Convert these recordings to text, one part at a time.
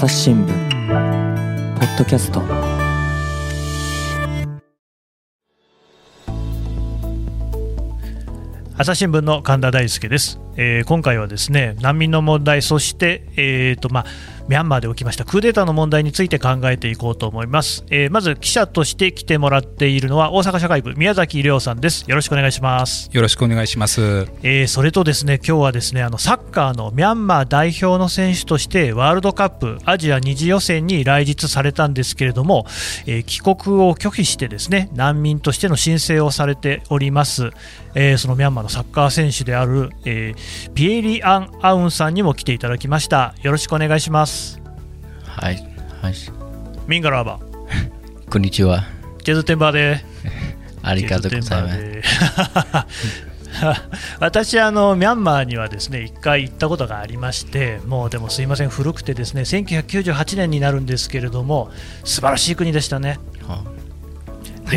朝日新聞ポッドキャスト。朝日新聞の神田大輔です、えー、今回はですね難民の問題そして、えーとまあミャンマーで起きましたクーデターの問題について考えていこうと思います、えー、まず記者として来てもらっているのは大阪社会部宮崎亮さんです。よろしくお願いします。よろしくお願いします、えー、それとですね今日はですねあのサッカーのミャンマー代表の選手としてワールドカップアジア二次予選に来日されたんですけれども、えー、帰国を拒否してですね難民としての申請をされております、えー、そのミャンマーのサッカー選手である、えー、ピエリアン・アウンさんにも来ていただきましたよろしくお願いしますはい。はい。ミンガラーバ。こんにちは。ジェズテンバーで。ありがとうございます。私あの、ミャンマーにはですね1回行ったことがありまして、もうでもすいません、古くてですね1998年になるんですけれども、素晴らしい国でしたね。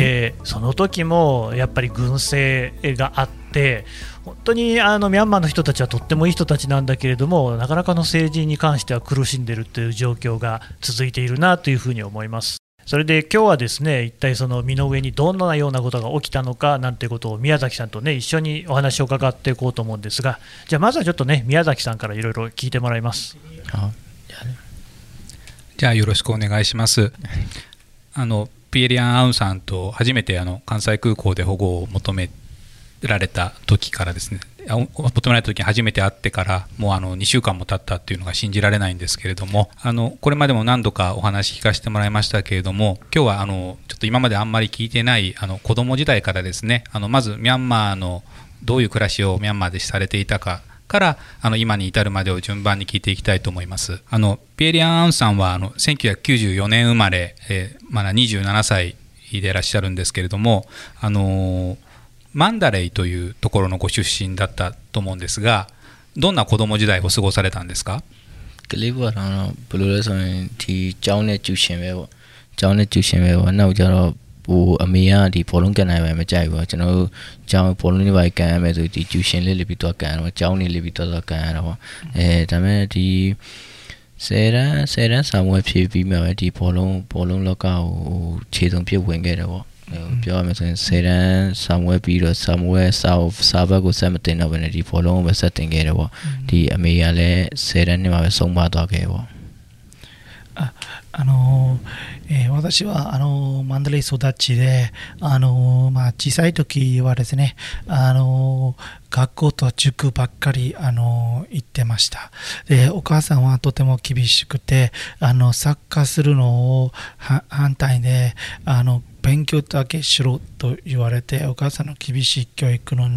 はあ、でその時もやっぱり軍政があって、本当にあのミャンマーの人たちはとってもいい人たちなんだけれども、なかなかの政治に関しては苦しんでいるという状況が続いているなというふうに思います。それで今日はですね一体その身の上にどんなようなことが起きたのかなんてことを宮崎さんとね一緒にお話を伺っていこうと思うんですが、じゃあまずはちょっとね宮崎さんからいろいろ聞いてもらいます。じゃあよろしくお願いします。あのピエリアン・アウンさんと初めてあの関西空港で保護を求められた時からですね求められた時に初めて会ってからもうあの2週間も経ったっていうのが信じられないんですけれどもあのこれまでも何度かお話聞かせてもらいましたけれども今日はあのちょっと今まであんまり聞いてないあの子供時代からですねあのまずミャンマーのどういう暮らしをミャンマーでされていたかからあの今に至るまでを順番に聞いていきたいと思います。あのピエリアン・アウンさんはあの1994年生まれ、えー、まだ27歳でいらっしゃるんですけれども、あのーマンダレイというところのご出身だったと思うんですがどんな子供時代を過ごされたんですかကလေးဘဝတော့ဘယ်လိုလဲဆိုရင်ဒီကျောင်းနဲ့ကျူရှင်ပဲပေါ့ကျောင်းနဲ့ကျူရှင်ပဲပေါ့နောက်ကျတော့ ဟိုအမေကဒီဘောလုံးကန်နိုင်ပဲမကြိုက်ဘူးကျွန်တော်တို့ကျောင်းဘောလုံးတွေပဲကန်ရမယ်ဆိုဒီကျူရှင်လေးလေးပြီးတော့ကန်ရတော့ကျောင်းနေလေးပြီးတော့ကန်ရတော့ပေါ့အဲဒါပေမဲ့ဒီဆယ်တန်းဆယ်တန်းစာမွေးဖြည့်ပြီးမှပဲဒီဘောလုံးဘောလုံးလောကကိုခြေစုံပြစ်ဝင်ခဲ့တယ်ပေါ့ပြောရမယ်ဆိုရင်10တန်းစာမွဲပြီးတော့စာမွဲစာစာဘက်ကိုဆက်မတင်တော့ဘဲနဲ့ဒီဘောလုံးကိုပဲဆက်တင်ခဲ့တယ်ပေါ့ဒီအမေကလည်း10တန်းနှစ်မှာပဲဆုံးမသွားခဲ့ပေါ့ あのえー、私はあのマンデレイ育ちであの、まあ、小さい時はですねあの学校と塾ばっかりあの行ってました。でお母さんはとても厳しくてあのサッカーするのを反対であの勉強だけしろと言われてお母さんの厳しい教育の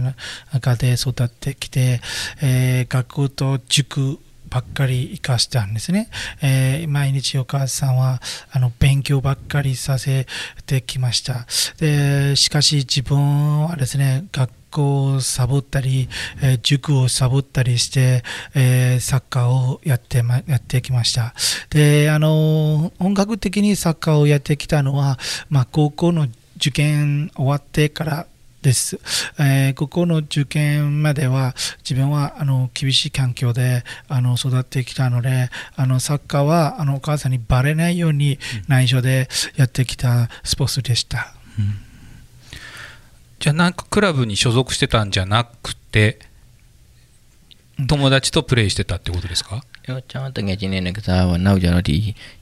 中で育ってきて、えー、学校と塾ばっかり生かしたんですね。えー、毎日お母さんはあの勉強ばっかりさせてきました。でしかし自分はですね、学校をサボったり、えー、塾をサボったりして、えー、サッカーをやってま、やってきました。で、あの、本格的にサッカーをやってきたのは、まあ、高校の受験終わってからです、えー、ここの受験までは自分はあの厳しい環境であの育ってきたのであのサッカーはあのお母さんにバレないように内緒でやってきたスポーツでした、うん、じゃあなんかクラブに所属してたんじゃなくて友達とプレイしてたってことですか？ ကျွန်တော်တငယ်ချင်းတွေနဲ့ကစားပါနောက်ကျတော့ဒီ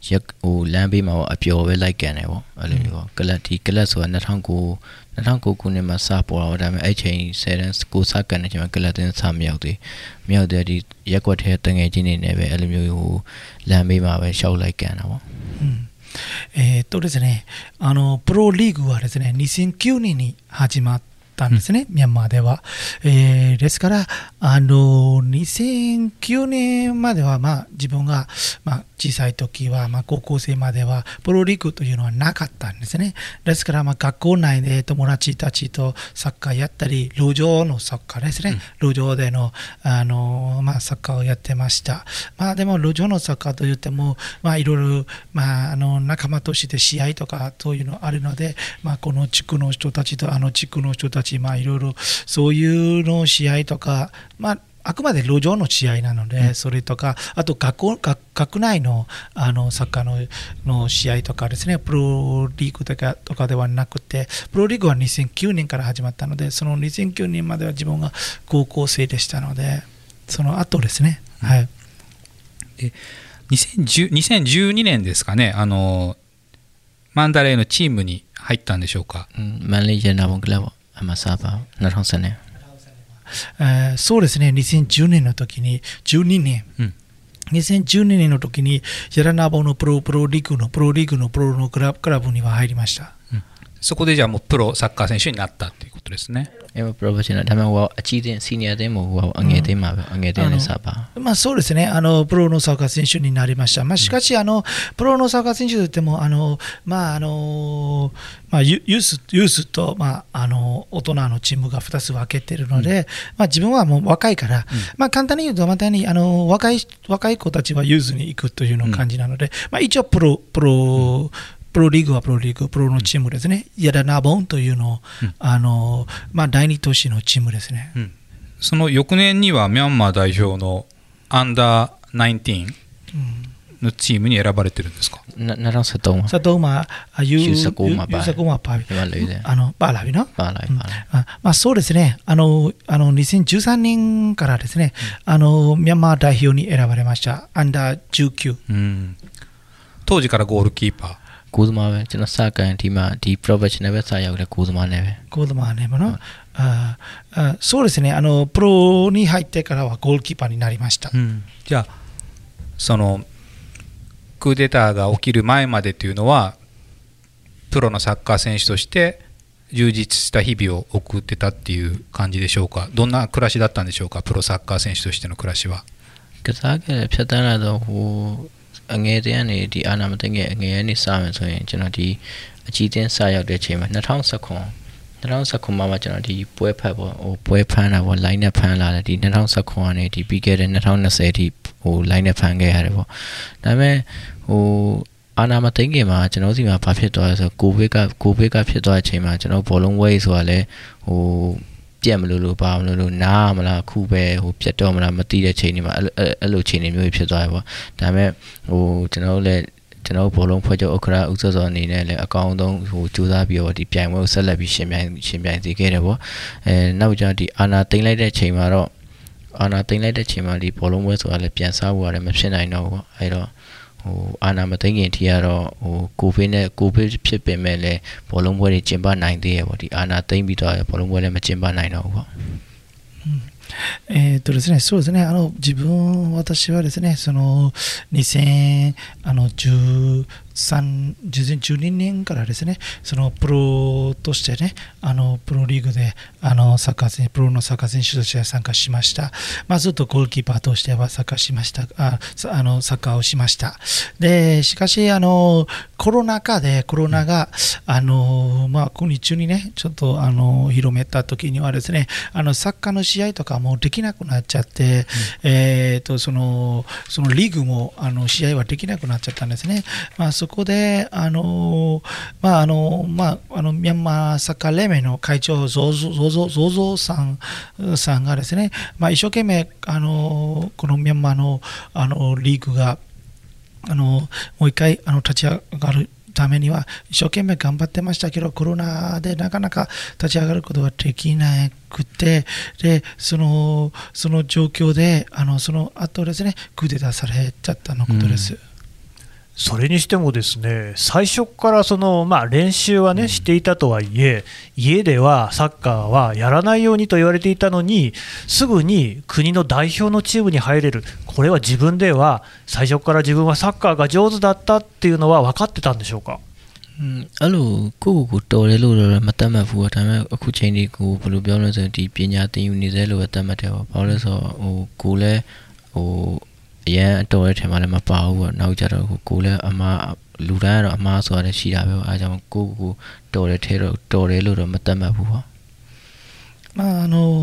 ရက်ဟိုလမ်းဘေးမှာပေါ့အပျော်ပဲလိုက်ကန်တယ်ပေါ့အဲ့လိုမျိုးပေါ့ကလပ်ဒီကလပ်ဆိုတာ2009 2009ခုနှစ်မှာစပေါ်တော့ဒါပေမဲ့အဲ့ချိန်10တန်းကိုစကန်နေချိန်မှာကလပ်တင်စမြောက်သေးမြောက်တဲ့ဒီရက်ကွက်ထဲတငယ်ချင်းတွေနဲ့ပဲအဲ့လိုမျိုးဟိုလမ်းဘေးမှာပဲရှောက်လိုက်ကန်တာပေါ့えー、っとですね、あの、プロリーグはですね、2009年に始まっ たんですね、うん、ミャンマーでは。えー、ですから、あの、2009年までは、まあ、自分が、まあ、小さい時は、まあ、高校生まではプロリーグというのはなかったんですね。ですから、まあ、学校内で友達たちとサッカーやったり、路上のサッカーですね。うん、路上でのあの、まあ、サッカーをやってました。まあ、でも路上のサッカーといっても、まあ、いろいろ、まあ、あの仲間として試合とかそういうのあるので、まあ、この地区の人たちとあの地区の人たち、ち、まあ、いろいろそういうの試合とか、まあ、あくまで路上の試合なので、うん、それとか、あと学校学学内のあのサッカーのの試合とかですね、プロリーグとかとかではなくて、プロリーグは2009年から始まったので、その2009年までは自分が高校生でしたので、その後ですね。うん、はい、で2012年ですかね、あのマンダレーのチームに入ったんでしょうか？マン、レーシアナボンクラボ。マサーバー、そうですね、2010年の時に、12年。うん2012年の時に、ヤラナボのプロプロリーグのプロリーグのプロのクラブには入りました。うん、そこでじゃあもうプロサッカー選手になったということですね。プロフェッショナル、たまは、チーデン、シニアでも上げて、今上げてね、サーバー。まあそうですね、あのプロのサッカー選手になりました。まあ、しかし、あのプロのサッカー選手といっても、あのまああのまあ、ユユースユースと、まあ、あの大人のチームが2つ分けてるので、まあ、自分はもう若いから、まあ、簡単に言うと、またにあの若い若い子たちはユースに行くというの感じなので、まあ、一応プロ、プロ、プロリーグはプロリーグ、プロのチームですね、ヤダナボンというのを、あのまあ、第二都市のチームですね。その翌年にはミャンマー代表のアンダー19のチームに選ばれてるんですか、うん、ななさとまさとまあ、ゆうさこまばい。ゆうさこまばい。あの、ばらびな？ばらびな。まあ、そうですね。あの、あの2013年からですね、うん、あの、ミャンマー代表に選ばれました。アンダー19。うん、当時からゴールキーパー。ゴー、ちのサーカーのティ、ディープロフェッショナルはサーヤーがね。ゴーね、もの。ああそうですねあのプロに入ってからはゴールキーパーになりました、じゃあそのクーデターが起きる前までというのはプロのサッカー選手として充実した日々を送ってたっていう感じでしょうかどんな暮らしだったんでしょうかプロサッカー選手としての暮らしは ကစားခဲ့တယ်ဖြတ်တန်းလာတော့ဟိုအငယ်တန်းကနေဒီအာနာမသိငယ်အငယ်ကနေစမယ်ဆိုရင်ကျွန်တော်ဒီအကြီးတင်းစရောက်တဲ့ချိန်မှာ2019 2019မှာမှကျွန်တော်ဒီပွဲဖတ်ပေါ့ဟိုပွဲဖမ်းတာပေါ့ line နဲ့ဖမ်းလာတယ်ဒီ2019ကနေဒီပြီးခဲ့တဲ့2020ထိဟို line နဲ့ဖမ်းခဲ့ရတယ်ပေါ့ဒါပေမဲ့ဟိုအာနာမသိငယ်မှာကျွန်တော်စီမှာဘာဖြစ်သွားလဲဆိုကိုဗစ်ကကိုဗစ်ကဖြစ်သွားတဲ့အချိန်မှာကျွန်တော်ဘောလုံးဝဲဆိုတာလဲဟိုပြက်မလို့လို့ပါမလို့လို့နားမလားခုပဲဟိုပြတ်တော့မလားမသိတဲ့ချိန်တွေမှာအဲ့အဲ့အဲ့လိုချိန်တွေမျိုးဖြစ်သွားတယ်ပေါ့ဒါပေမဲ့ဟိုကျွန်တော်တို့လည်း ကျွန်တော်ဘောလုံးဖွဲ့ချုပ်ဥက္ကရာဥစ္စာစောအနေနဲ့လည်းအကောင်းဆုံးဟိုစူးစမ်းပြီးတော့ဒီပြိုင်ပွဲကိုဆက်လက်ပြီးရှင်ပြိုင်ရှင်ပြိုင်စေခဲ့တယ်ပေါ့အဲနောက်ကျဒီအာနာသိမ့်လိုက်တဲ့ချိန်မှာတော့အာနာသိမ့်လိုက်တဲ့ချိန်မှာဒီဘောလုံးပွဲဆိုတာလည်းပြန်စားဖို့ရတယ်မဖြစ်နိုင်တော့ဘူးပေါ့အဲတော့ဟိုအာနာမသိမ့်ခင်ထိကတော့ဟိုကိုဗစ်နဲ့ကိုဗစ်ဖြစ်ပင်မဲ့လည်းဘောလုံးပွဲတွေကျင်းပနိုင်သေးရဲ့ပေါ့ဒီအာနာသိမ့်ပြီးတော့ဘောလုံးပွဲလည်းမကျင်းပနိုင်တော့ဘူးပေါ့ えーっとですね、そうですね、あの自分、私はですね、その2013 2012年からですね、そのプロとしてね、あのプロリーグであのサッカー選プロのサッカー選手として参加しました。まあ、ずっとゴールキーパーとしては参加しました、あさあのサッカーをしました。で、しかし、あのコロナ禍で、コロナが、あのまあ、今日中にね、ちょっとあの広めた時にはですね、あのサッカーの試合とかもできなくなっちゃって、えー、とそのそのリーグもあの試合はできなくなっちゃったんですね。まあ、そこで、あのまああのまあ、あのミャンマーサッカー連盟の会長、ゾウゾゾウゾゾさんさんがですね、まあ、一生懸命あのこのミャンマーのあのリーグがあのもう一回あの立ち上がるためには一生懸命頑張ってましたけど、コロナでなかなか立ち上がることができなくて、でそのその状況で、あのその後ですね、クーデターされちゃったのことです。それにしてもですね最初からその、まあ、練習は、ねしていたとはいえ家ではサッカーはやらないようにと言われていたのにすぐに国の代表のチームに入れるこれは自分では最初から自分はサッカーが上手だったっていうのは分かってたんでしょうか อืมအဲ့လိုကိုယ့်ကိုယ်ကိုတော်တယ်လို့တော့မတတ်မှတ်ဘူးဒါပေမဲ့အခုချိန်ဒီကိုဘယ်လိုပြောလဲဆိုရင်ဒီပညာသင်ယူနေသေးလို့ပဲတတ်မှတ်တယ်ပေါ့ဘာလို့လဲဆိုတော့ဟိုကိုယ်လည်းဟို အရန်အတော်ရဲ့ထင်မှလည်းမပါဘူးပေါ့နောက်ကြတော့ကိုလည်းအမားလူတိုင်းကတော့အမားဆိုတာလည်းရှိတာပဲပေါ့အဲကြောင့်ကိုကိုတော်တယ်ထဲတော့တော်တယ်လို့တော့မတတ်မှတ်ဘူးပေါ့အာနော်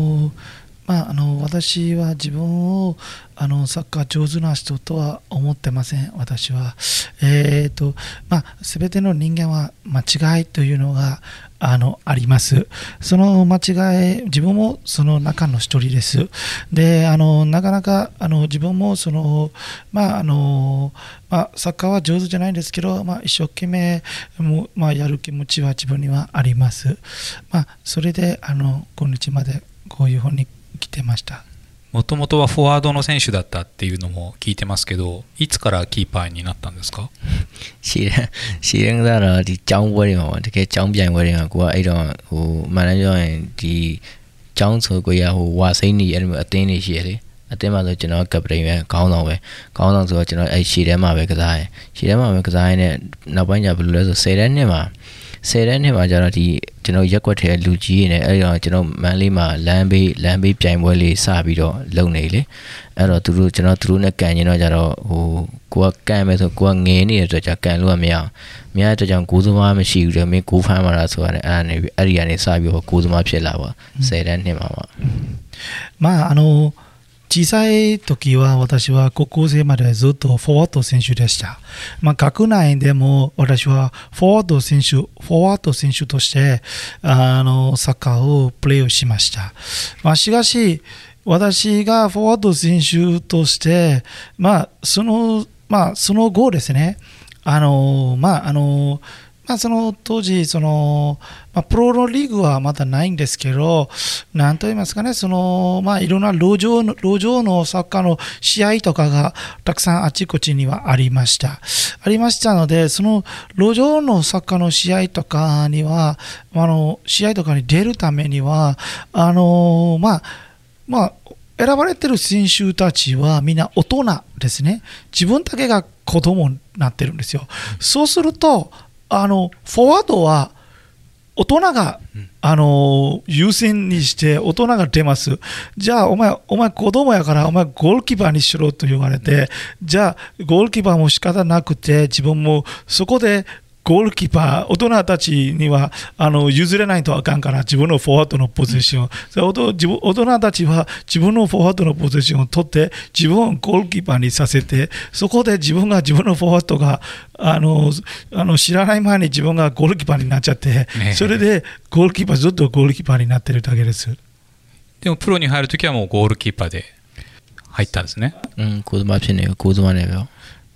まあ、あの私は自分をあのサッカー上手な人とは思ってません、私は。えーとまあ、全ての人間は間違いというのがあのあります。その間違い、自分もその中の一人です。で、あのなかなかあの自分もその、まああのまあ、サッカーは上手じゃないんですけど、まあ、一生懸命も、まあ、やる気持ちは自分にはあります。まあ、それであの今日までこういうふうに来てました。もともとはフォワードの選手だったっていうのも聞いてますけど、いつからキーパーになったんですかရှိတယ်ရှိတယ်ကတော့ဒီចောင်းပွဲတွေမှာပေါ့တကယ်ចောင်းပြိုင်ပွဲတွေမှာကိုကအဲ့တော့ဟိုမှန်တယ်ပြောရင်ဒီចောင်းဆိုကိုရဟိုဝါစိမ့်နေအဲ့လိုမျိုးအသင်းတွေရှိရလေအတင်းမှာဆိုကျွန်တော်ကပတိန်ပဲခေါင်းဆောင်ပဲခေါင်းဆောင်ဆိုတော့ကျွန်တော်အဲ့ရှည်ထဲမှာပဲကစားရင်ရှည်ထဲမှာပဲကစားရင်လည်းနောက်ပိုင်းကျဘယ်လိုလဲဆို10တန်းနှစ်မှာ 10တန်းနှစ်မှာကျတော့ဒီကျွန်တော်ရက်ွက်ထဲလူကြီးရနေအဲ့တော့ကျွန်တော်မန်းလေးမှာလမ်းဘေးလမ်းဘေးပြိုင်ပွဲလေးစပြီးတော့လုပ်နေလေအဲ့တော့သူတို့ကျွန်တော်သူတို့နဲ့ကန်ရင်တော့ကျတော့ဟိုကိုကကန်မယ်ဆိုကိုကငင်းနေတဲ့အတွက်ကျကန်လို့မရအောင်မရတဲ့ကြောင့်ကိုစုမားမရှိဘူးလေမင်းကိုဖမ်းမာတာဆိုတာနဲ့အဲ့ဒါနေပြီးအဲ့ဒီကနေစပြီးတော့ကိုစုမားဖြစ်လာပါ10တန်းနှစ်မှာပါမအနော် 小さい時は私は高校生までずっとフォワード選手でした。まあ、学内でも私はフォワード選手、フォワード選手としてあのサッカーをプレーをしました。まあ、しかし、私がフォワード選手として、まあ、その、まあ、その後ですね、あの、まあ、あの、まあ、その当時、その、まあ、プロのリーグはまだないんですけど、なんと言いますかね、その、まあ、いろんな路上の、路上のサッカーの試合とかがたくさんあちこちにはありました。ありましたので、その路上のサッカーの試合とかには、あの、試合とかに出るためには、あの、まあ、まあ、選ばれてる選手たちはみんな大人ですね。自分だけが子供になってるんですよ。そうすると、あの、フォワードは、大人が、あの優先にして大人が出ます。じゃあ、お前、お前子供やから、お前ゴールキーパーにしろと言われて、じゃあ、ゴールキーパーも仕方なくて、自分もそこでゴールキーパー、大人たちにはあの譲れないとあかんから、自分のフォワードのポジション、うん、自分大人たちは自分のフォワードのポジションを取って、自分をゴールキーパーにさせて、そこで自分が自分のフォワードがあのあの知らない前に自分がゴールキーパーになっちゃって、それでゴールキーパー、ずっとゴールキーパーになってるだけです。でもプロに入るときはもうゴールキーパーで入ったんですね。うん、コードマピネコードマネよ。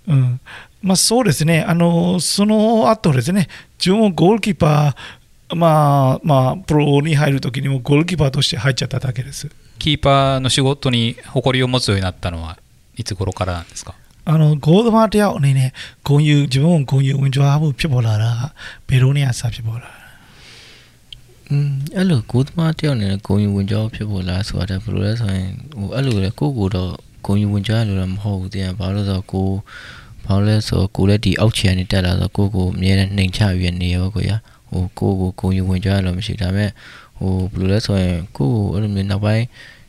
うん、まあ、そうですね、あのその後ですね、自分もゴールキーパー、まあまあ、プロに入るときにもゴールキーパーとして入っちゃっただけです。キーパーの仕事に誇りを持つようになったのはいつ頃からなんですかあの、ゴールマーティアにね、こういう、自分をこういう運動はဖြစ်ပေါ်လာတာဘယ်လိုနေရာစဖြစ်ပေါ်လာอืมအဲ့လိုကိုသမားတယောက်နဲ့ဂုံယူဝင်ကြောဖြစ်ပေါ်လာဆိုတာဘယ်လိုလဲဆိုရင်ဟိုအဲ့လိုလေကိုကိုတော့ဂုံယူဝင်ကြောရလို့တော့မဟုတ်ဘူးတင်ဘာလို့ဆိုတော့ကို ဘာလို့လဲဆိုတော့ကိုလည်းဒီအောက်ခြေကနေတက်လာတော့ကိုကိုအမြဲတမ်းနှိမ်ချပြီးနေရောကိုရဟိုကိုကိုကိုယူဝင်ကြရလို့မရှိဒါပေမဲ့ဟိုဘယ်လိုလဲဆိုရင်ကိုကိုအဲ့လိုမျိုးနောက်ပိုင်း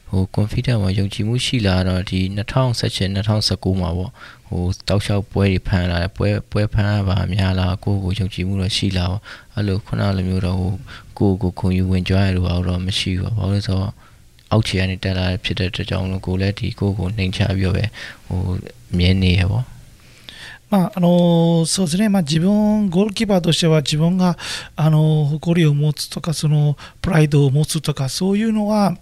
ဟို confidence မှာယုံကြည်မှုရှိလာတော့ဒီ2017 2019မှာပေါ့ဟိုတောက်လျှောက်ပွဲတွေဖန်လာတယ်ပွဲပွဲဖန်ပါများလာကိုကိုယုံကြည်မှုတော့ရှိလာပေါ့အဲ့လိုခုနလိုမျိုးတော့ဟိုကိုကိုခုံယူဝင်ကြရလို့တော့မရှိဘူးဘာလို့လဲဆိုတော့အောက်ခြေကနေတက်လာဖြစ်တဲ့အတွက်ကြောင့်လို့ကိုလည်းဒီကိုကိုနှိမ်ချပြီးတော့ပဲဟိုမြဲနေရပေါ့ まああのそうですね、まあ、自分、ゴールキーパーとしては自分があの誇りを持つとかそのプライドを持つとかそういうのは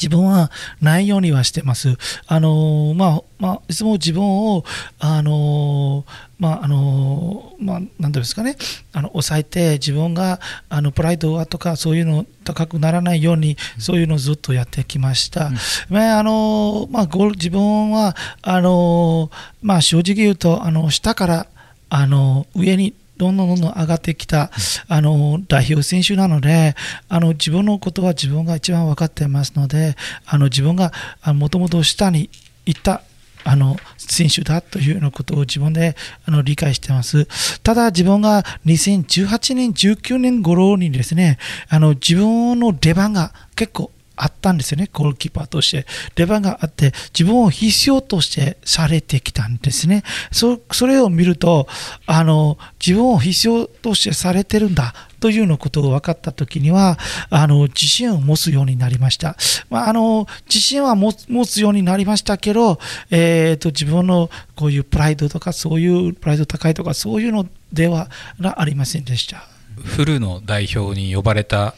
自分はないようにはしてます。あのまあまあ、いつも自分を、あのまああのまあ、なんていうんですかね、あの抑えて、自分があのプライドとかそういうの高くならないように、そういうのをずっとやってきました。うん、まああのまあ、ゴール自分はあの、まあ、正直言うと、あの下からあの上にどんどんどんどん上がってきた、あの代表選手なのであの自分のことは自分が一番分かってますのであの自分がもともと下に行ったあの選手だというようなことを自分であの理解してます。ただ自分が2018年、19年頃にですね、あの自分の出番が結構あったんですよね、ゴールキーパーとして。出番があって、自分を必要としてされてきたんですね。そそれを見るとあの、自分を必要としてされてるんだというようなことが分かったときには、あの自信を持つようになりました。まあ、あの自信は持つようになりましたけど、えーと、自分のこういうプライドとか、そういうプライド高いとか、そういうのではありませんでした。フルの代表に呼ばれた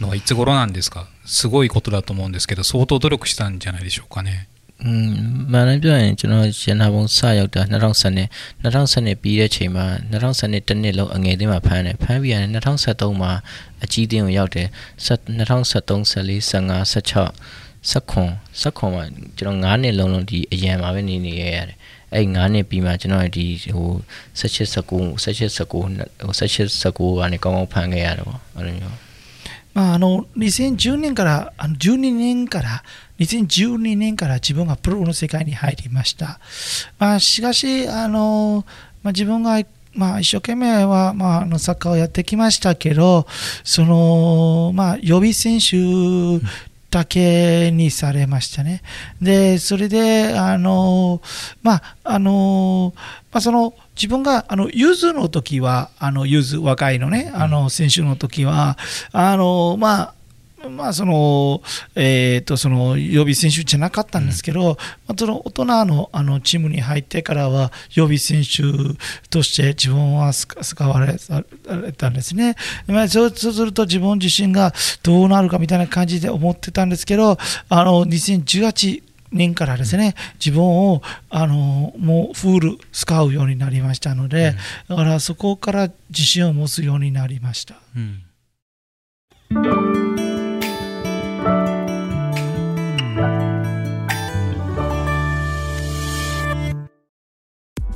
のはいつ頃なんですかすごいことだと思うんですけど相当努力したんじゃないでしょうかねอืมမှန်တယ်ပြောရင်ကျွန်တော်ရန်နာဘုံစရောက်တာ2010နဲ့2010ပြီးတဲ့ချိန်မှာ2010တစ်နှစ်လုံးအငယ်တင်းမှာဖမ်းတယ်ဖမ်းပြီးရတယ်2013မှာအကြီးတင်းကိုရောက်တယ်2013 14 15 16 16 16မှာကျွန်တော်9နှစ်လုံးလုံးဒီအရန်မှာပဲနေနေရရတယ်အဲ့9နှစ်ပြီးမှကျွန်တော်ဒီဟို16 19 16 19 16 19ကနေကောင်းကောင်းဖမ်းခဲ့ရတယ်ပေါ့အဲ့လိုမျိုး まあ、あの2010年からあの12年から2012年から自分がプロの世界に入りました、まあ、しかしあの、まあ、自分がまあ、一生懸命は、まあ、あのサッカーをやってきましたけど、その、まあ、予備選手だけにされましたね。で、それで、あの、まあ、あの、まあ、その、自分があのゆずの時はあのゆず若いのねあの選手の時はあのまあまあそのえー、とその予備選手じゃなかったんですけど、うん、まあ、その大人のあのチームに入ってからは予備選手として自分は使われたんですね、まあ、そうすると自分自身がどうなるかみたいな感じで思ってたんですけどあの2018年からですね自分をあのもうフール使うようになりましたので、うん、だからそこから自信を持つようになりました。うん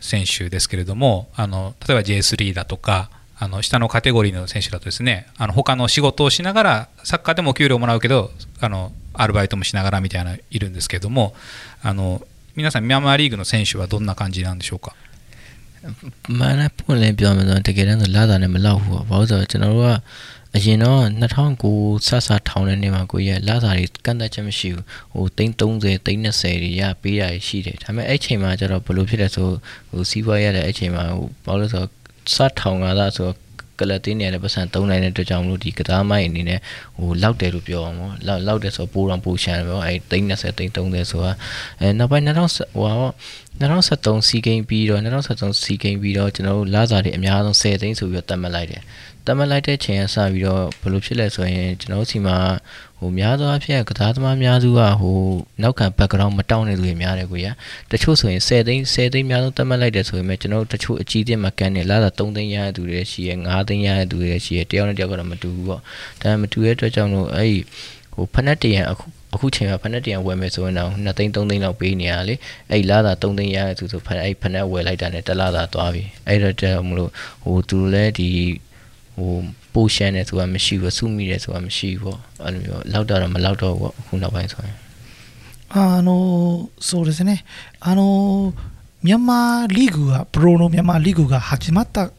選手ですけれどもあの例えば J3 だとかあの下のカテゴリーの選手だとですねあの他の仕事をしながらサッカーでも給料もらうけどあのアルバイトもしながらみたいないるんですけれどもあの皆さんミャンマーリーグの選手はどんな感じなんでしょうかမှန်တယ်ပွင့်လင်းပြောမယ်ဆိုတော့တကယ်တမ်းဆိုလာတာနဲ့မလောက်ဘူးပေါ့ဘာလို့ဆိုတော့ကျွန်တော်တို့က အရင်တော့2009စစထောင်တဲ့နေ့မှာကိုရလာတာတွေကန့်သက်ချက်မရှိဘူးဟိုသိန်း30သိန်း20တွေရပေးတာရှိတယ်ဒါပေမဲ့အဲ့ချိန်မှာကျတော့ဘယ်လိုဖြစ်လဲဆိုဟိုစီးပွားရတဲ့အဲ့ချိန်မှာဟိုဘာလို့လဲဆိုတော့စထောင်ကသာဆိုတော့ကလတင်းနေရတဲ့ပတ်စံသုံးနိုင်တဲ့အတွက်ကြောင့်မလို့ဒီကစားမိုက်အနေနဲ့ဟိုလောက်တယ်လို့ပြောအောင်ပေါ့လောက်လောက်တယ်ဆိုပိုးတော့ပိုးရှမ်းတယ်ပေါ့အဲသိန်း20သိန်း30ဆိုတာအဲနောက်ပိုင်း2000ဟိုဟာ2013စီဂိမ်းပြီးတော့2013စီဂိမ်းပြီးတော့ကျွန်တော်တို့လာစာတွေအများဆုံး10သိန်းဆိုပြီးတော့တတ်မှတ်လိုက်တယ် တတ်မှတ်လိုက်တဲ့ချိန်ကစပြီးတော့ဘယ်လိုဖြစ်လဲဆိုရင်ကျွန်တော်တို့စီမှာဟိုများသောအားဖြင့်ကစားသမားများစုကဟိုနောက်ခံ background မတောင်းတဲ့လူတွေများတယ်ကိုရတချို့ဆိုရင်10သိန်း10သိန်းများဆုံးသတ်မှတ်လိုက်တယ်ဆိုရင်ကျွန်တော်တို့တချို့အကြီးတင်မကန်နေလာတာ3သိန်းရတဲ့သူတွေရှိရ5သိန်းရတဲ့သူတွေရှိရတယောက်နဲ့တယောက်ကတော့မတူဘူးပေါ့ဒါမတူတဲ့အတွက်ကြောင့်လို့အဲ့ဒီဟိုဖက်နက်တရံအခုအခုချိန်မှာဖက်နက်တရံဝယ်မယ်ဆိုရင်တော့2သိန်း3သိန်းလောက်ပေးနေရလေအဲ့လာတာ3သိန်းရတဲ့သူဆိုဖက်အဲ့ဖက်နက်ဝယ်လိုက်တာနဲ့တစ်လသာသွားပြီအဲ့တော့တမလို့ဟိုသူလည်းဒီ ဟိုပိုရှမ်းတယ်ဆိုတာမရှိဘူးစုမိတယ်ဆိုတာမရှိဘူးပေါ့အဲ့လိုမျိုးလောက်တော့မလောက်တော့ဘူးပေါ့အခုနောက်ပိုင်းဆိုရင်あのそうですねあのミャンマーリーグがプロのミャンマーリーグが始まった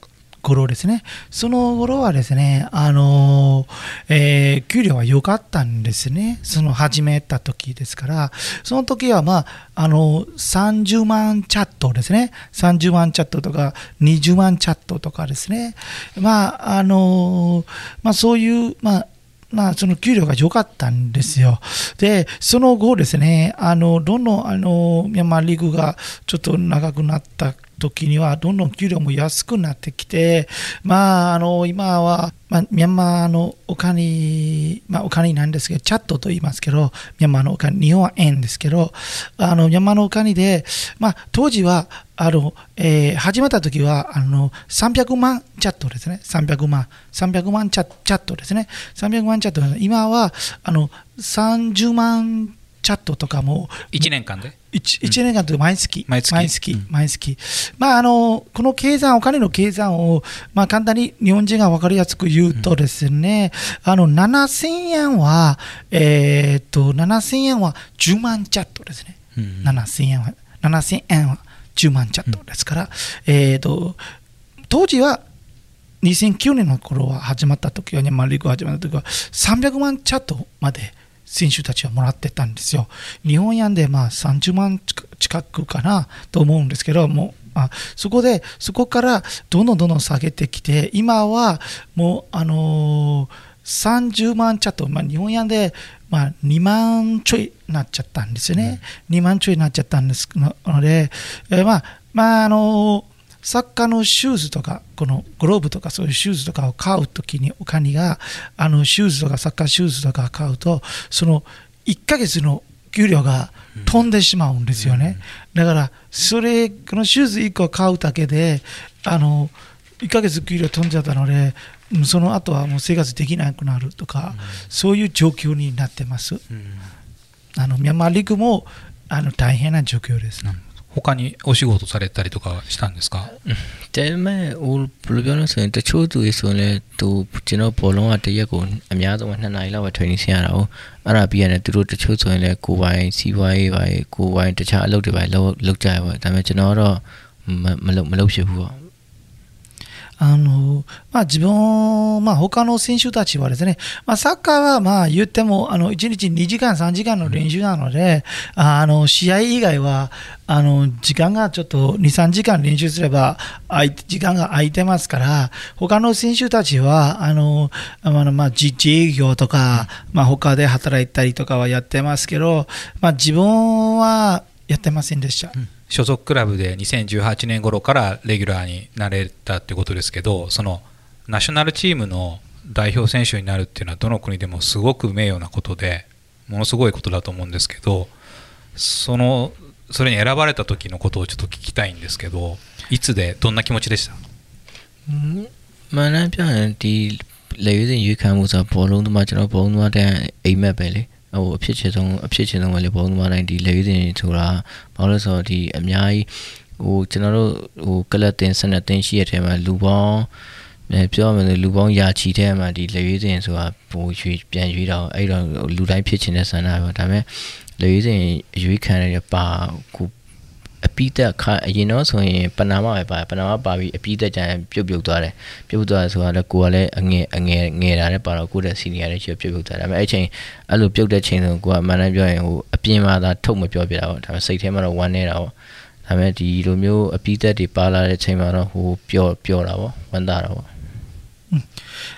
頃ですね、その頃はですね、あのえー、給料は良かったんですね、その始めた時ですから、その時は、まあ、あの30万チャットですね、30万チャットとか20万チャットとかですね、まああのまあ、そういう、まあまあ、その給料が良かったんですよ。で、その後ですね、あの、どんどん、あの、ミャンマーリーグがちょっと長くなった時にはどんどん給料も安くなってきて、まあ、あの今は、まあ、ミャンマーのお金、まあ、お金なんですけど、チャットと言いますけど、ミャンマーのお金、日本は円ですけど、あのミャンマーのお金で、まあ、当時はあの、えー、始まった時はあの300万チャットですね、300万、300万チャチャットですね、300万チャット、今はあの30万チャットとかも1年間で？1, 1年間という毎月、毎月。毎月うん。毎月。まあ、あのこの計算、お金の計算を、まあ、簡単に日本人が分かりやすく言うとですね、あの7000円は、えーっと、7000円は10万チャットですね。うん7000円は、7000円は10万チャットですから、えーっと、当時は2009年の頃は始まった時は、ね、マリーグ始まった時は300万チャットまで選手たちはもらってたんですよ。日本円でまあ30万近近くかなと思うんですけど、もうあそこで、そこからどんどんどんどん下げてきて、今はもう、あのー30万チャット、まあ、日本円で、まあ、2万ちょいなっちゃったんですよね。2万ちょいなっちゃったんですのので、えーまあ、まあ、あのーサッカーのシューズとか、このグローブとかそういうシューズとかを買うときに、お金が、あのシューズとかサッカーシューズとか買うと、その1ヶ月の給料が飛んでしまうんですよね。だから、それ、このシューズ1個買うだけで、あの、1ヶ月給料飛んじゃったので、うんその後はもう生活できなくなるとか、そういう状況になってます。あのミャンマーリーグもあの大変な状況です。他にお仕事されたりとかしたんですか ဒါပေမဲ့ဟိုဘယ်လိုပြောလဲဆိုရင်တချို့သူတွေဆိုရင်လည်းသူကျွန်တော်ဘောလုံးကတစ်ရက်ကိုအများဆုံး2နာရီလောက်ပဲ training ဆင်းရတာဟုတ်အဲ့ဒါပြီးရတယ်သူတို့တချို့ဆိုရင်လည်းကိုယ်ပိုင်စီးပွားရေးပါကိုယ်ပိုင်တခြားအလုပ်တွေပါလုပ်လုပ်ကြရပါဒါပေမဲ့ကျွန်တော်ကတော့မမလုပ်မလုပ်ဖြစ်ဘူးပေါ့ あのまあ、自分、まあ、他の選手たちはですね、まあ、サッカーはまあ言ってもあの1日2時間、3時間の練習なので、あの試合以外はあの時間がちょっと2、3時間練習すれば時間が空いてますから、他の選手たちはあのあのまあ自自営業とか、まあ、他で働いたりとかはやってますけど、まあ、自分はやってませんでした。所属クラブで2018年頃からレギュラーになれたってことですけどそのナショナルチームの代表選手になるっていうのはどの国でもすごく名誉なことでものすごいことだと思うんですけどそのそれに選ばれた時のことをちょっと聞きたいんですけどいつでどんな気持ちでした မှန်တမ်းပြောရင်ဒီလေရွေးစဉ်ရွေးခံမှုဆိုဘောလုံးသမားကျွန်တော်ဘောလုံးသမားတဲ့အိမ်မက်ပဲလေ ဟိုအဖြစ်ချေဆုံးအဖြစ်ချေဆုံးပဲလေဘောလုံးသမားတိုင်းဒီလေရွေးစဉ်ဆိုတာဘာလို့လဲဆိုတော့ဒီအများကြီးဟိုကျွန်တော်တို့ဟိုကလပ်တင်စနစ်တင်ရှိရတဲ့မှာလူပေါင်းအဲပြောရမယ်ဆိုလူပေါင်းယာချီတဲ့မှာဒီလေရွေးစဉ်ဆိုတာဟိုရွေးပြန်ရွေးတော့အဲ့တော့လူတိုင်းဖြစ်ချင်တဲ့ဆန္ဒပဲဒါပေမဲ့လေရွေးစဉ်ရွေးခံရတဲ့ပါကို အပိသက်ခါအရင်တော့ဆိုရင်ပနာမပဲပါပနာမပါပြီးအပိသက်ကြရင်ပြုတ်ပြုတ်သွားတယ်ပြုတ်သွားတယ်ဆိုတာလည်းကိုကလည်းအငယ်အငယ်ငယ်တာလည်းပါတော့ကိုတဲ့စီနီယာလည်းချပြုတ်ပြုတ်သွားတယ်ဒါပေမဲ့အဲ့ချိန်အဲ့လိုပြုတ်တဲ့ချိန်ဆိုကိုကအမှန်တမ်းပြောရင်ဟိုအပြင်မှာသာထုတ်မပြောပြတာပေါ့ဒါပေမဲ့စိတ်ထဲမှာတော့ဝမ်းနေတာပေါ့ဒါပေမဲ့ဒီလိုမျိုးအပိသက်တွေပါလာတဲ့ချိန်မှာတော့ဟိုပျော့ပျော့တာပေါ့ဝမ်းသာတာပေါ့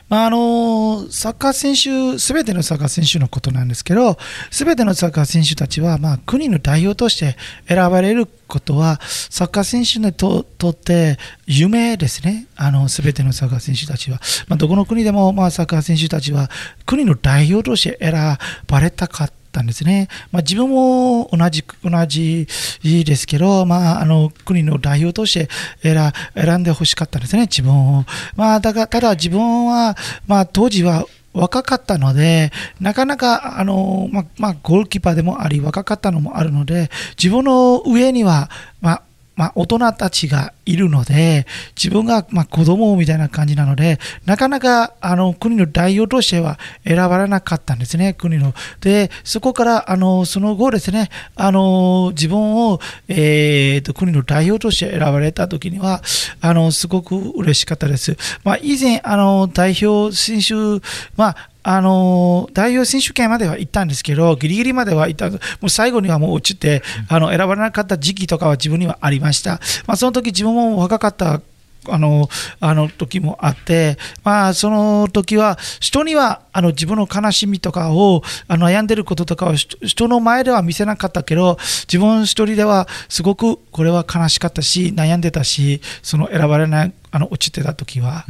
まあ、あのサッカー選手、すべてのサッカー選手のことなんですけど、すべてのサッカー選手たちは、まあ、国の代表として選ばれることは、サッカー選手にととって夢ですね、すべてのサッカー選手たちは。まあ、どこの国でも、まあ、サッカー選手たちは、国の代表として選ばれたかった。たんですね。まあ、自分も同じ同じですけど、まあ、あの国の代表として選選んでほしかったんですね、自分を。まあ、だがただ自分は、まあ、当時は若かったので、なかなか、あの、まあ、まあ、ゴールキーパーでもあり、若かったのもあるので、自分の上には、まあ、まあ、大人たちがいるので、自分がまあ子供みたいな感じなので、なかなかあの国の代表としては選ばれなかったんですね、国の。で、そこからあのその後ですね、あの自分を、えーと国の代表として選ばれた時には、あのすごく嬉しかったです。まあ、以前、あの代表選手、まあ、あの代表選手権までは行ったんですけど、ギリギリまでは行った、もう最後にはもう落ちて、あの選ばれなかった時期とかは自分にはありました。まあ、その時自分も若かったあのあの時もあって、まあ、その時は人にはあの自分の悲しみとかをあの悩んでることとかを人人の前では見せなかったけど自分一人ではすごくこれは悲しかったし悩んでたしその選ばれないあの落ちてた時は、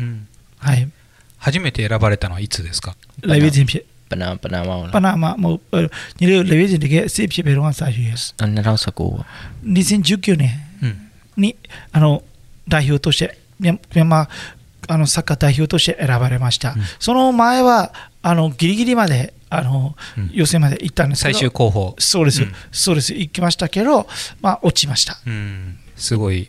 はい。初めて選ばれたのはいつですか？La Virgen Pie. Panama, Panama. Wala. Panama. Mau, uh, jadi La 2019年に、あの代表としてミャンマーあのサッカー代表として選ばれました、うん、その前はあのギリギリまであの、予選まで行ったんです最終候補。そうです、うん、そうです。行きましたけど、まあ、落ちました、すごい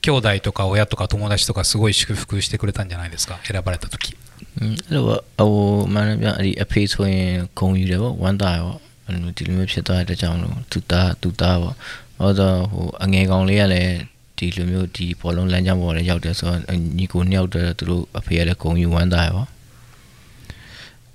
兄弟とか親とか友達とかすごい祝福してくれたんじゃないですか、選ばれた時。အဲ့လိုပေါ့ဟိုမှန်တယ်ဗျအဲ့ဒီအဖေဆိုရင်ဂုံယူတယ်ပေါ့ဝမ်းသာရောအဲ့လိုဒီလိုမျိုးဖြစ်သွားတဲ့ကြောင့်လို့သူသားသူသားပေါ့ဟောတော့ဟိုအငယ်ကောင်လေးကလည်းဒီလိုမျိုးဒီဘောလုံးလမ်းကြောင်းပေါ်လည်းရောက်တယ်ဆိုတော့ညီကိုနှစ်ယောက်တည်းသူတို့အဖေကလည်းဂုံယူဝမ်းသာရော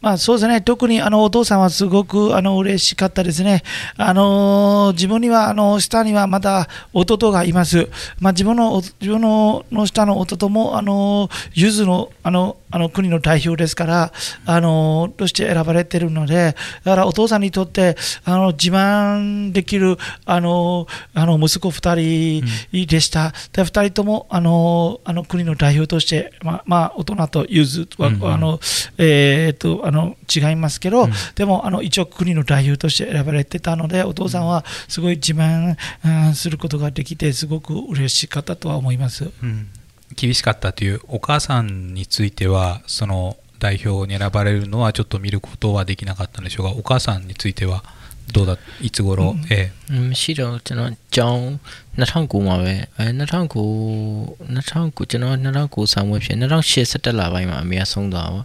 まあ、そうですね、特にあのお父さんはすごくあの嬉しかったですね。あの自分にはあの下にはまだ弟がいます。まあ、自分の自分のの下の弟もあのゆずのあのあの国の代表ですから、あのとして選ばれているので、だからお父さんにとってあの自慢できるあのあの息子2人でした。で2人ともあのあの国の代表として、まあまあ、大人とゆずは、うんうんあのえーっとあの違いますけど、うんでもあの一応国の代表として選ばれてたので、お父さんはすごい自慢、うんすることができて、すごく嬉しかったとは思います。うん厳しかったというお母さんについてはその代表に選ばれるのはちょっと見ることはできなかったんでしょうがお母さんについてはどうだいつ頃、うんえမရှိတော့ကျွန်တော်ကျောင်း2009မှာပဲအဲ2009 2009ကျွန်တော်2009ဆောင်းဝဲဖြစ်2008 17လပိုင်းမှာအမေကဆုံးသွားပါ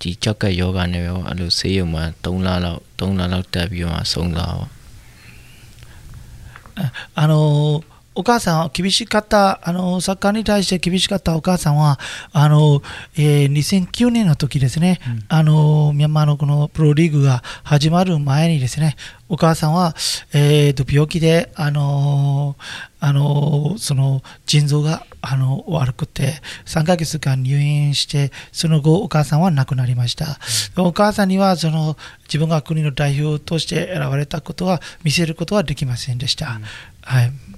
ဒီကြောက်ကက်ယောဂနဲ့ရောအဲ့လိုဆေးရုံမှာ3လလောက်3လလောက်တက်ပြီးတော့မှဆုံးသွားပါあのお母さんは厳しかったあのサッカーに対して厳しかったお母さんはあの、えー2009年の時ですね、あのミャンマーのこのプロリーグが始まる前にですねお母さんは、えーと病気であのあのその腎臓があの悪くて3ヶ月間入院してその後お母さんは亡くなりました、お母さんにはその自分が国の代表として選ばれたことは見せることはできませんでした、はい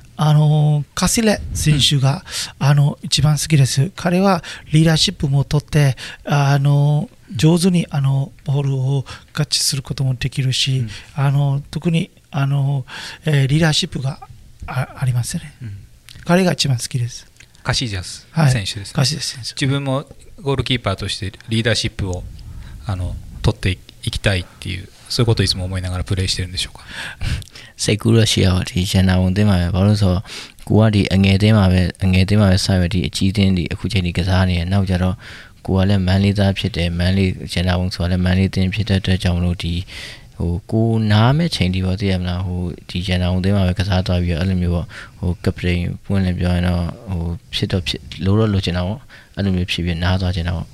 あのカシレ選手が、あの一番好きです。彼はリーダーシップも取って、あの上手にあのボールをキャッチすることもできるし、あの特にあの、えーリーダーシップがあありますね、うん彼が一番好きです。カシジャスはい、選手ですね、カシレ選手。自分もゴールキーパーとしてリーダーシップをあの取っていきたいっていうそういうことをいつも思いながらプレーしてるんでしょうか စိတ်ကူးတော့ရှိရပါဒီရန်နာဝန်တင်းမှာပဲဘာလို့လဲဆိုတော့ကိုကဒီအငယ်တင်းမှာပဲအငယ်တင်းမှာပဲစရဒီအကြီးတင်းဒီအခုချိန်ဒီကစားနေရနောက်ကျတော့ကိုကလည်းမန်လေးသားဖြစ်တယ်မန်လေးရန်နာဝန်ဆိုတာလည်းမန်လေးတင်းဖြစ်တဲ့အတွက်ကြောင့်မလို့ဒီဟိုကိုနားမဲ့ချိန်ဒီပေါ့သိရမလားဟိုဒီရန်နာဝန်တင်းမှာပဲကစားသွားပြီးတော့အဲ့လိုမျိုးပေါ့ဟိုကပတိန်ပွင့်လည်းပြောရင်တော့ဟိုဖြစ်တော့ဖြစ်လို့တော့လိုချင်တာပေါ့အဲ့လိုမျိုးဖြစ်ပြီးနားသွားချင်တာပေါ့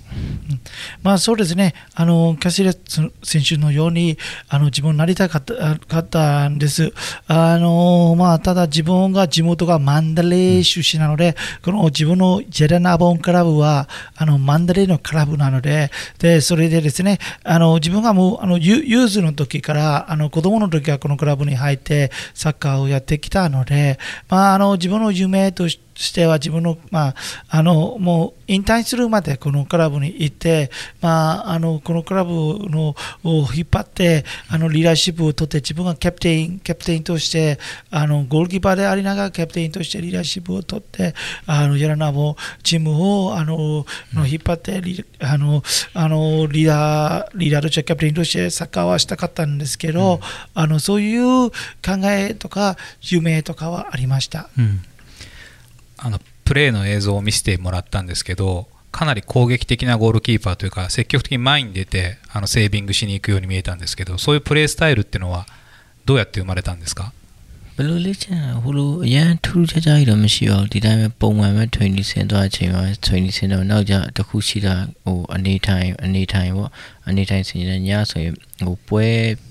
まあそうですね、あのキャシレス選手のようにあの自分になりたかったかったんです。あのまあ、ただ自分が地元がマンダレー出身なので、この自分のジェレナボンクラブはあのマンダレーのクラブなので、でそれでですね、あの自分がもうあのユユーズの時からあの子供の時はこのクラブに入ってサッカーをやってきたので、まあ、あの自分の夢としては自分の、まあ、あのもう引退するまでこのクラブに行って、まあ、あのこのクラブのを引っ張ってあのリーダーシップを取って自分がキャプテンキャプテンとしてあのゴールキーパーでありながらキャプテンとしてリーダーシップを取ってあのやらなもチームをあのの引っ張ってリあのあのリーダーリーダーとしてキャプテンとしてサッカーはしたかったんですけど、あのそういう考えとか夢とかはありました。うん。あのプレーの映像を見せてもらったんですけどかなり攻撃的なゴールキーパーというか積極的に前に出てあのセービングしに行くように見えたんですけどそういうプレースタイルっていうのはどうやって生まれたんですか ဘယ်လိုလဲချင်ဟိုလိုအရန်ထူးထူးခြားခြားကြီးတော့မရှိတော့ဒီတိုင်းပဲပုံမှန်ပဲ training ဆင်းသွားတဲ့အချိန်မှာ training ဆင်းတော့နောက်ကျတစ်ခုရှိတာဟိုအနေထိုင်အနေထိုင်ပေါ့အနေထိုင်ဆင်နေတဲ့ညဆိုရင်ဟိုပွဲ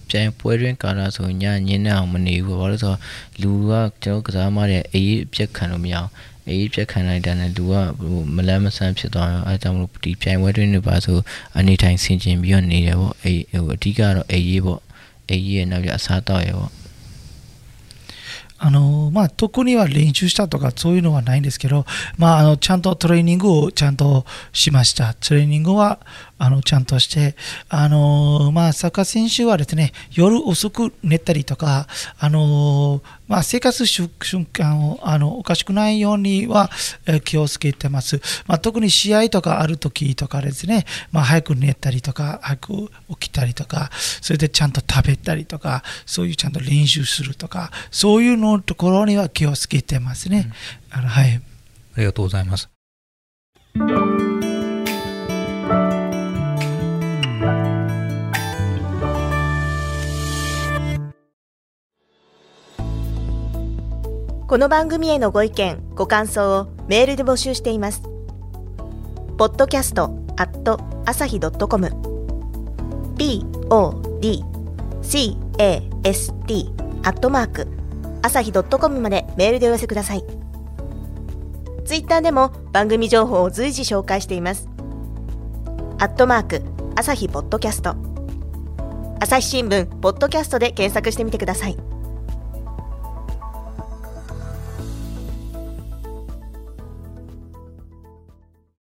ပြန်ပွဲတွင်ကာလာဆိုရင်ညညင်းနေအောင်မနေဘူးဘာလို့ဆိုတော့လူကကျွန်တော်ကစားမတဲ့အေးပြက်ခံလို့မရအောင် အေးပြက်ခံလိုက်တဲ့နဲ့လူကဟိုမလန်းမဆန်းဖြစ်သွားရောအဲဒါကြောင့်မလို့ဒီပြိုင်ပွဲတွင်နေပါဆိုအနေထိုင်ဆင်ကျင်ပြီးတော့နေတယ်ပေါ့အေးဟိုအဓိကတော့အေးပေါ့အေးရဲ့နောက်ကျအစားတော့ရပေါ့ あのまあ、特には練習したとかそういうのはないんですけど、まあ、あのちゃんとトレーニングをちゃんとしました。トレーニングは あのちゃんとして、あのまあ、サッカー選手はですね夜遅く寝たりとか、あのまあ、生活習慣をあのおかしくないようには気をつけてます。まあ、特に試合とかある時とかですね、まあ、早く寝たりとか、早く起きたりとか、それでちゃんと食べたりとか、そういうちゃんと練習するとか、そういうのところには気をつけてますね。うん、あのはい。ありがとうございます。この番組へのご意見、ご感想をメールで募集しています。ポッドキャストアット朝日ドットコム podcast アットマーク朝日ドットコムまでメールでお寄せください。ツイッターでも番組情報を随時紹介しています。アットマーク朝日ポッドキャスト朝日新聞ポッドキャストで検索してみてください。